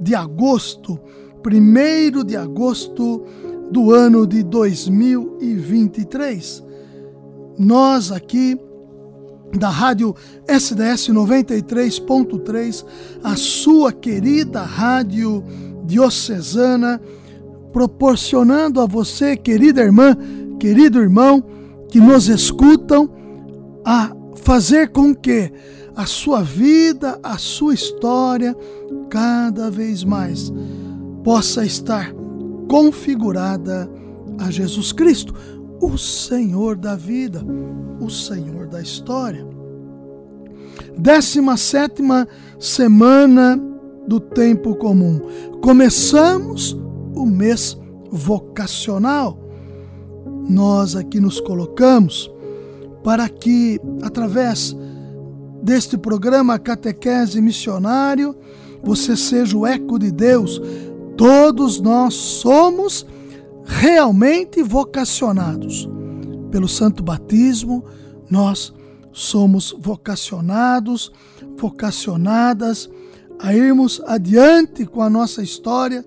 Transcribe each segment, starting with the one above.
de agosto, 1 de agosto do ano de 2023. Nós aqui da rádio SDS 93.3, a sua querida rádio diocesana, proporcionando a você, querida irmã, querido irmão, que nos escutam, a fazer com que a sua vida, a sua história, cada vez mais possa estar configurada a Jesus Cristo, o Senhor da vida, o Senhor da história. Décima sétima semana do tempo comum. Começamos o mês vocacional. Nós aqui nos colocamos para que, através deste programa Catequese Missionário, você seja o eco de Deus. Todos nós somos realmente vocacionados. Pelo santo batismo, nós somos vocacionados, vocacionadas a irmos adiante com a nossa história,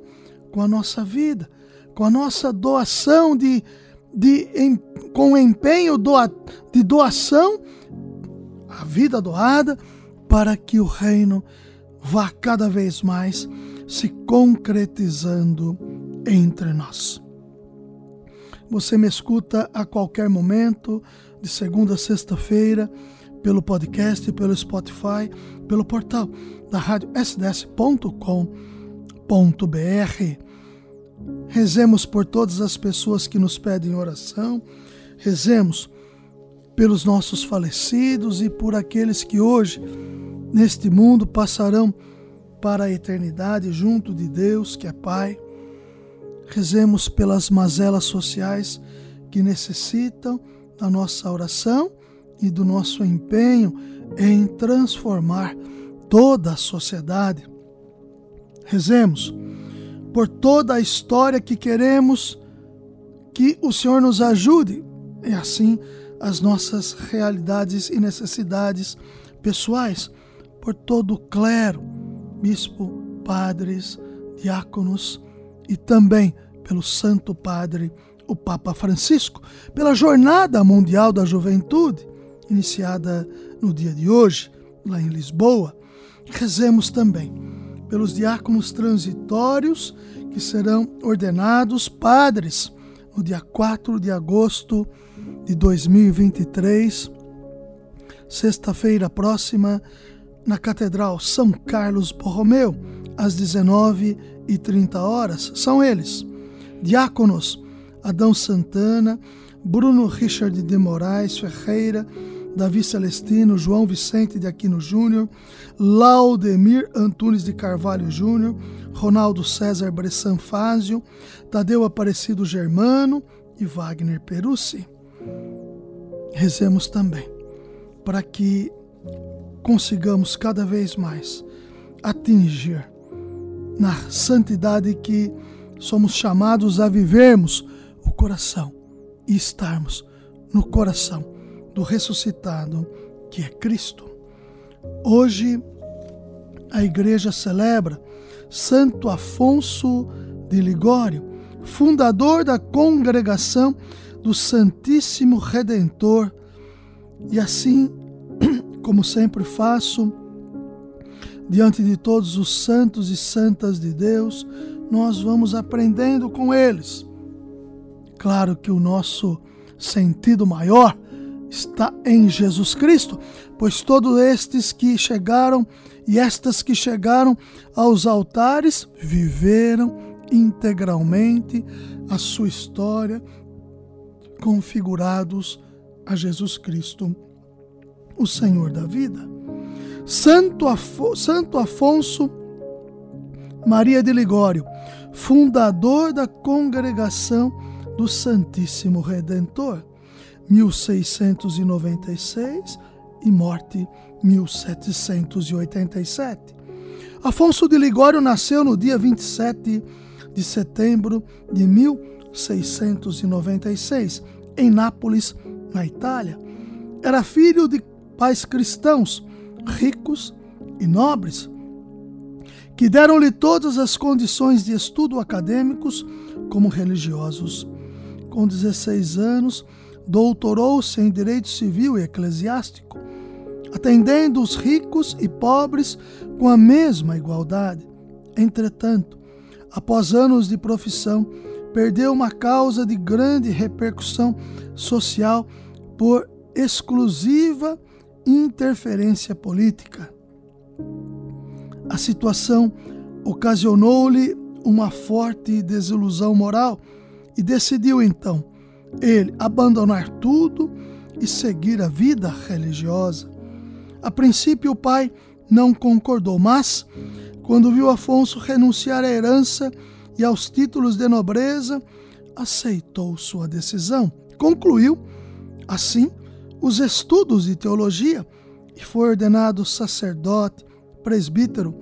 com a nossa vida, com a nossa doação de, de em, com empenho doa, de doação, a vida doada, para que o reino vá cada vez mais se concretizando entre nós. Você me escuta a qualquer momento, de segunda a sexta-feira, pelo podcast, pelo Spotify, pelo portal da rádio sds.com.br. Rezemos por todas as pessoas que nos pedem oração, rezemos pelos nossos falecidos e por aqueles que hoje neste mundo passarão para a eternidade junto de Deus, que é Pai. Rezemos pelas mazelas sociais que necessitam da nossa oração e do nosso empenho em transformar toda a sociedade. Rezemos por toda a história que queremos que o Senhor nos ajude e assim as nossas realidades e necessidades pessoais por todo o clero, bispo, padres, diáconos e também pelo Santo Padre, o Papa Francisco, pela Jornada Mundial da Juventude, iniciada no dia de hoje, lá em Lisboa. Rezemos também pelos diáconos transitórios que serão ordenados padres no dia 4 de agosto de 2023, sexta-feira próxima, na Catedral São Carlos Borromeu, às 19h30 horas. São eles: Diáconos Adão Santana, Bruno Richard de Moraes Ferreira, Davi Celestino, João Vicente de Aquino Júnior, Laudemir Antunes de Carvalho Júnior, Ronaldo César Bressan Fázio, Tadeu Aparecido Germano e Wagner Perucci. Rezemos também para que consigamos cada vez mais atingir na santidade que somos chamados a vivermos o coração e estarmos no coração do ressuscitado que é Cristo. Hoje a igreja celebra Santo Afonso de Ligório, fundador da congregação do Santíssimo Redentor, e assim como sempre faço, diante de todos os santos e santas de Deus, nós vamos aprendendo com eles. Claro que o nosso sentido maior está em Jesus Cristo, pois todos estes que chegaram e estas que chegaram aos altares viveram integralmente a sua história, configurados a Jesus Cristo o Senhor da vida. Santo, Santo Afonso Maria de Ligório, fundador da Congregação do Santíssimo Redentor, 1696 e morte 1787. Afonso de Ligório nasceu no dia 27 de setembro de 1696, em Nápoles, na Itália. Era filho de pais cristãos, ricos e nobres, que deram-lhe todas as condições de estudo acadêmicos como religiosos. Com 16 anos, doutorou-se em direito civil e eclesiástico, atendendo os ricos e pobres com a mesma igualdade. Entretanto, após anos de profissão, perdeu uma causa de grande repercussão social por exclusiva interferência política. A situação ocasionou-lhe uma forte desilusão moral e decidiu então ele abandonar tudo e seguir a vida religiosa. A princípio, o pai não concordou, mas, quando viu Afonso renunciar à herança e aos títulos de nobreza, aceitou sua decisão. Concluiu, assim, os estudos de teologia e foi ordenado sacerdote, presbítero,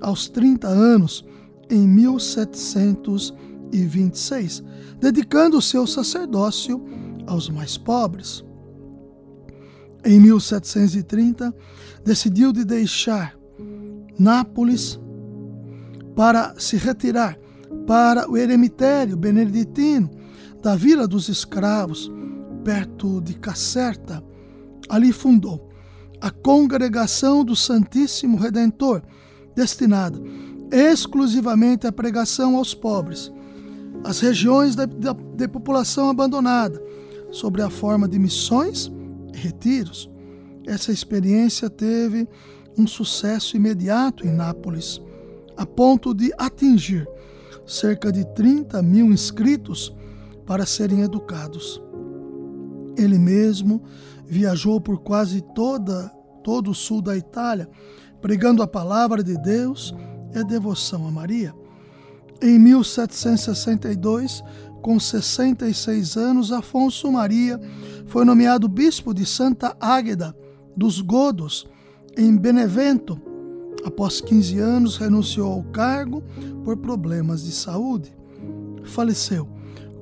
aos 30 anos, em 1726, dedicando seu sacerdócio aos mais pobres. Em 1730, decidiu de deixar Nápoles para se retirar para o eremitério beneditino da Vila dos Escravos, perto de Caserta. Ali fundou a Congregação do Santíssimo Redentor, destinada exclusivamente à pregação aos pobres, às regiões de população abandonada, sobre a forma de missões e retiros. Essa experiência teve um sucesso imediato em Nápoles, a ponto de atingir cerca de 30 mil inscritos para serem educados. Ele mesmo viajou por quase toda, todo o sul da Itália, pregando a palavra de Deus e a devoção a Maria. Em 1762, com 66 anos, Afonso Maria foi nomeado bispo de Santa Águeda dos Godos, em Benevento. Após 15 anos, renunciou ao cargo por problemas de saúde. Faleceu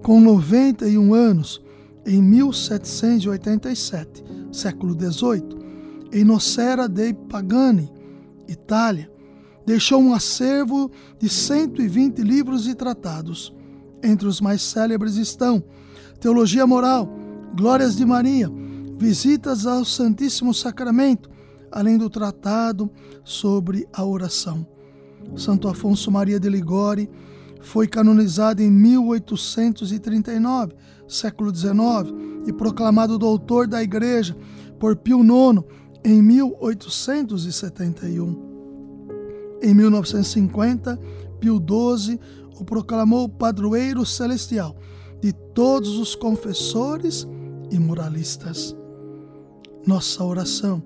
com 91 anos em 1787, século XVIII, em Nocera dei Pagani, Itália. Deixou um acervo de 120 livros e tratados. Entre os mais célebres estão Teologia Moral, Glórias de Maria, visitas ao Santíssimo Sacramento, além do tratado sobre a oração. Santo Afonso Maria de Ligori foi canonizado em 1839, século XIX, e proclamado doutor da Igreja por Pio IX em 1871. Em 1950, Pio XII o proclamou padroeiro celestial de todos os confessores e moralistas nossa oração.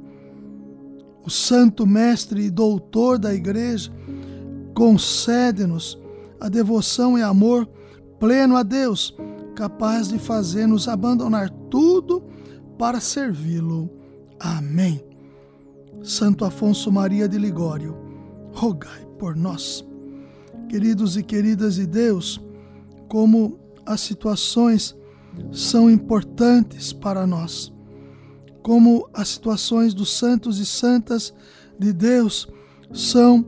O Santo Mestre e Doutor da Igreja concede-nos a devoção e amor pleno a Deus, capaz de fazer-nos abandonar tudo para servi-lo. Amém. Santo Afonso Maria de Ligório, rogai por nós. Queridos e queridas de Deus, como as situações são importantes para nós como as situações dos santos e santas de Deus são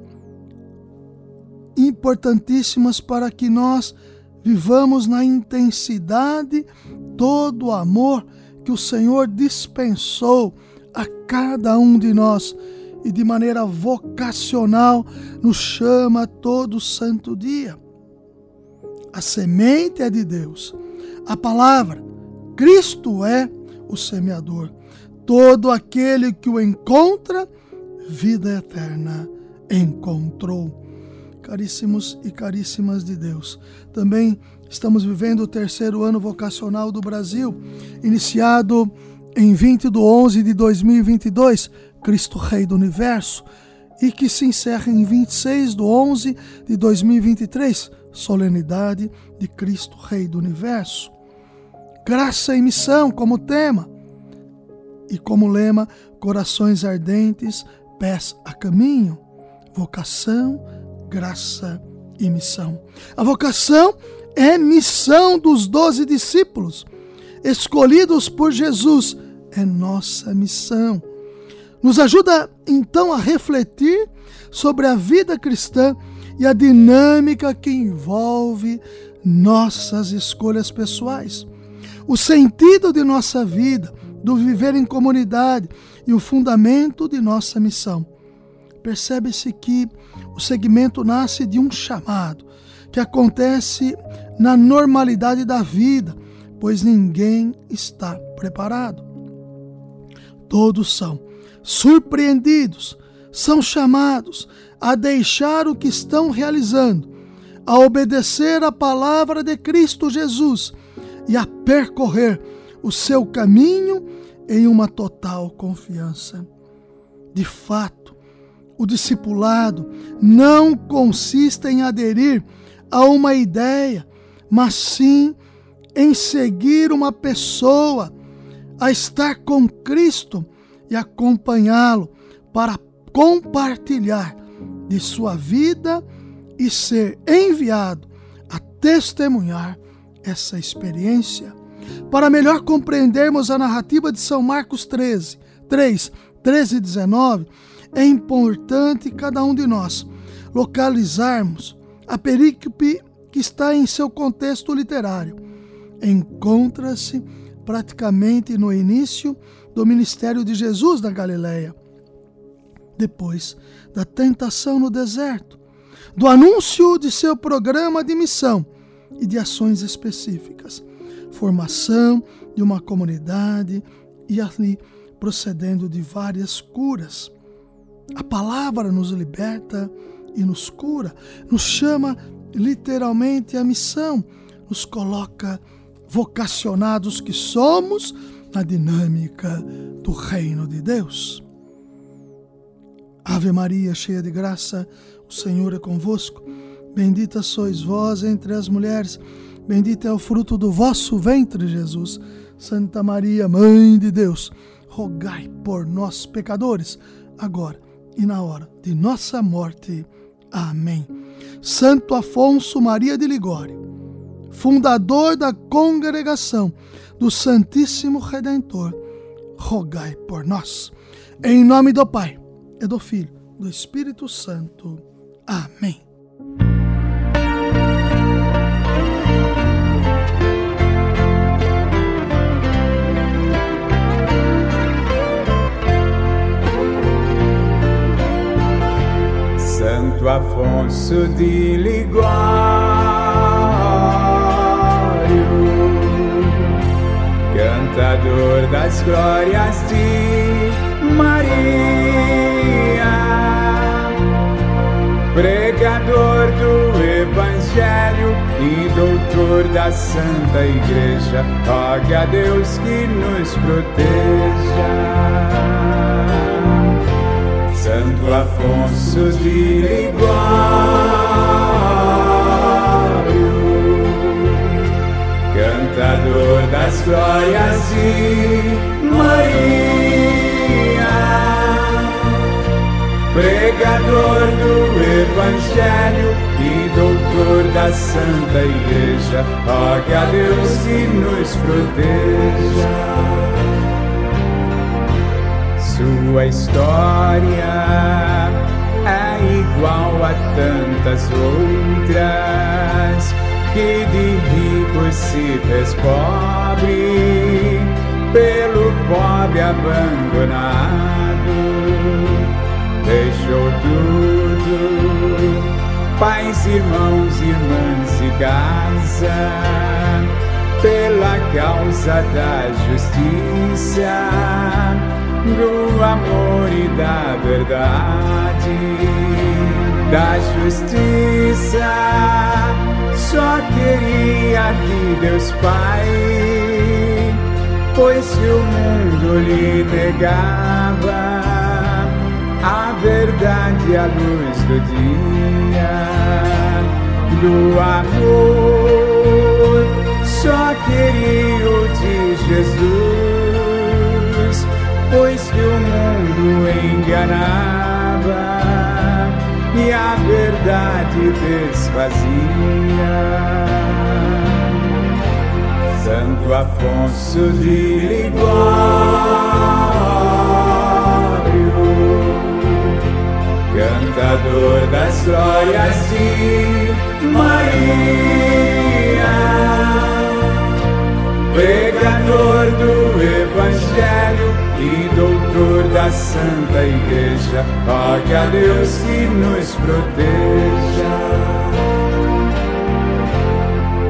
importantíssimas para que nós vivamos na intensidade todo o amor que o Senhor dispensou a cada um de nós e de maneira vocacional nos chama todo santo dia. A semente é de Deus, a palavra, Cristo é o semeador todo aquele que o encontra, vida eterna encontrou. Caríssimos e caríssimas de Deus, também estamos vivendo o terceiro ano vocacional do Brasil, iniciado em 20 de 11 de 2022, Cristo Rei do Universo. e que se encerra em 26 de 11 de 2023, solenidade de Cristo Rei do Universo. Graça e missão como tema e como lema, corações ardentes, pés a caminho. Vocação, graça e missão. A vocação é missão dos doze discípulos, escolhidos por Jesus. É nossa missão. Nos ajuda então a refletir sobre a vida cristã e a dinâmica que envolve nossas escolhas pessoais. O sentido de nossa vida, do viver em comunidade e o fundamento de nossa missão. Percebe-se que o segmento nasce de um chamado que acontece na normalidade da vida, pois ninguém está preparado. Todos são surpreendidos, são chamados a deixar o que estão realizando, a obedecer a palavra de Cristo Jesus e a percorrer o seu caminho em uma total confiança. De fato, o discipulado não consiste em aderir a uma ideia, mas sim em seguir uma pessoa, a estar com Cristo e acompanhá-lo para compartilhar de sua vida e ser enviado a testemunhar essa experiência. Para melhor compreendermos a narrativa de São Marcos 13, 3, 13 e 19, é importante cada um de nós localizarmos a perícope que está em seu contexto literário. Encontra-se praticamente no início do ministério de Jesus na Galiléia, depois da tentação no deserto, do anúncio de seu programa de missão e de ações específicas, formação de uma comunidade e ali procedendo de várias curas. A palavra nos liberta e nos cura, nos chama literalmente à missão, nos coloca vocacionados que somos na dinâmica do reino de Deus. Ave Maria, cheia de graça, o Senhor é convosco. Bendita sois vós entre as mulheres, bendito é o fruto do vosso ventre, Jesus. Santa Maria, Mãe de Deus, rogai por nós, pecadores, agora e na hora de nossa morte. Amém. Santo Afonso Maria de Ligório, fundador da congregação do Santíssimo Redentor, rogai por nós. Em nome do Pai, e do Filho, do Espírito Santo. Amém. Santo Afonso de Ligório cantador das glórias de Maria, pregador do Evangelho e doutor da Santa Igreja, rogue a Deus que nos proteja. Santo Afonso de Ligório cantador das glórias de Maria, pregador do Evangelho e doutor da Santa Igreja, rogue a Deus que nos proteja. Sua história é igual a tantas outras que de rico se fez pobre, pelo pobre abandonado, deixou tudo, pais, irmãos, irmãs e casa, pela causa da justiça, do amor e da verdade, da justiça só queria que Deus Pai, pois se o mundo lhe negava, a verdade, a luz do dia, do amor. Só queria o de Jesus, o mundo enganava e a verdade desfazia. Santo Afonso de Ligório, cantador das glórias de Maria, pregador do Evangelho e doutor da Santa Igreja, rogue a Deus que nos proteja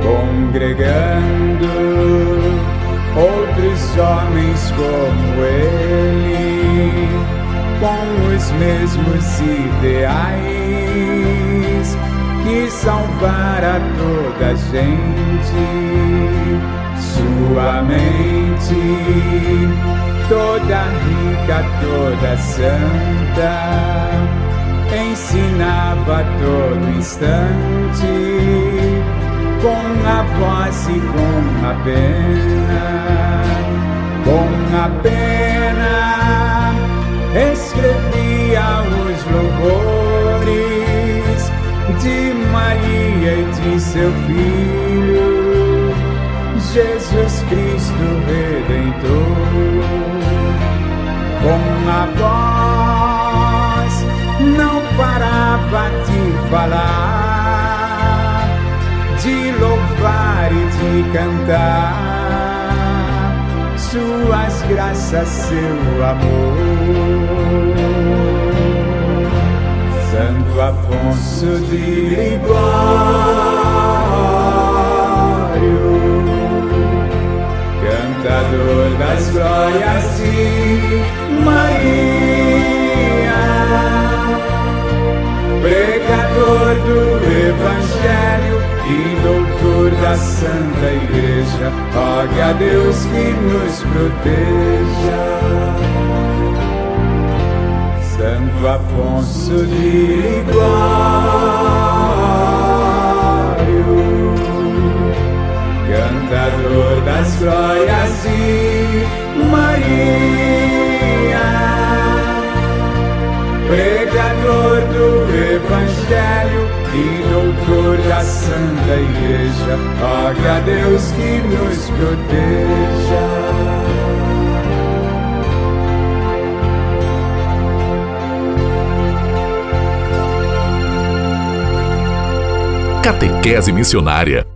congregando outros homens como ele, com os mesmos ideais que salvar a toda a gente. Sua mente toda rica, toda santa, ensinava todo instante com a voz e com a pena, com a pena, escrevia os louvores de Maria e de seu filho, Jesus Cristo Redentor. Com a voz não parava de falar de louvar e de cantar suas graças, seu amor. Santo Afonso de Ligório, cantador das glórias de Evangelho e doutor da Santa Igreja, rogue a Deus que nos proteja. Santo Afonso de Ligório, Santa Igreja, rogue a Deus que nos proteja. Catequese Missionária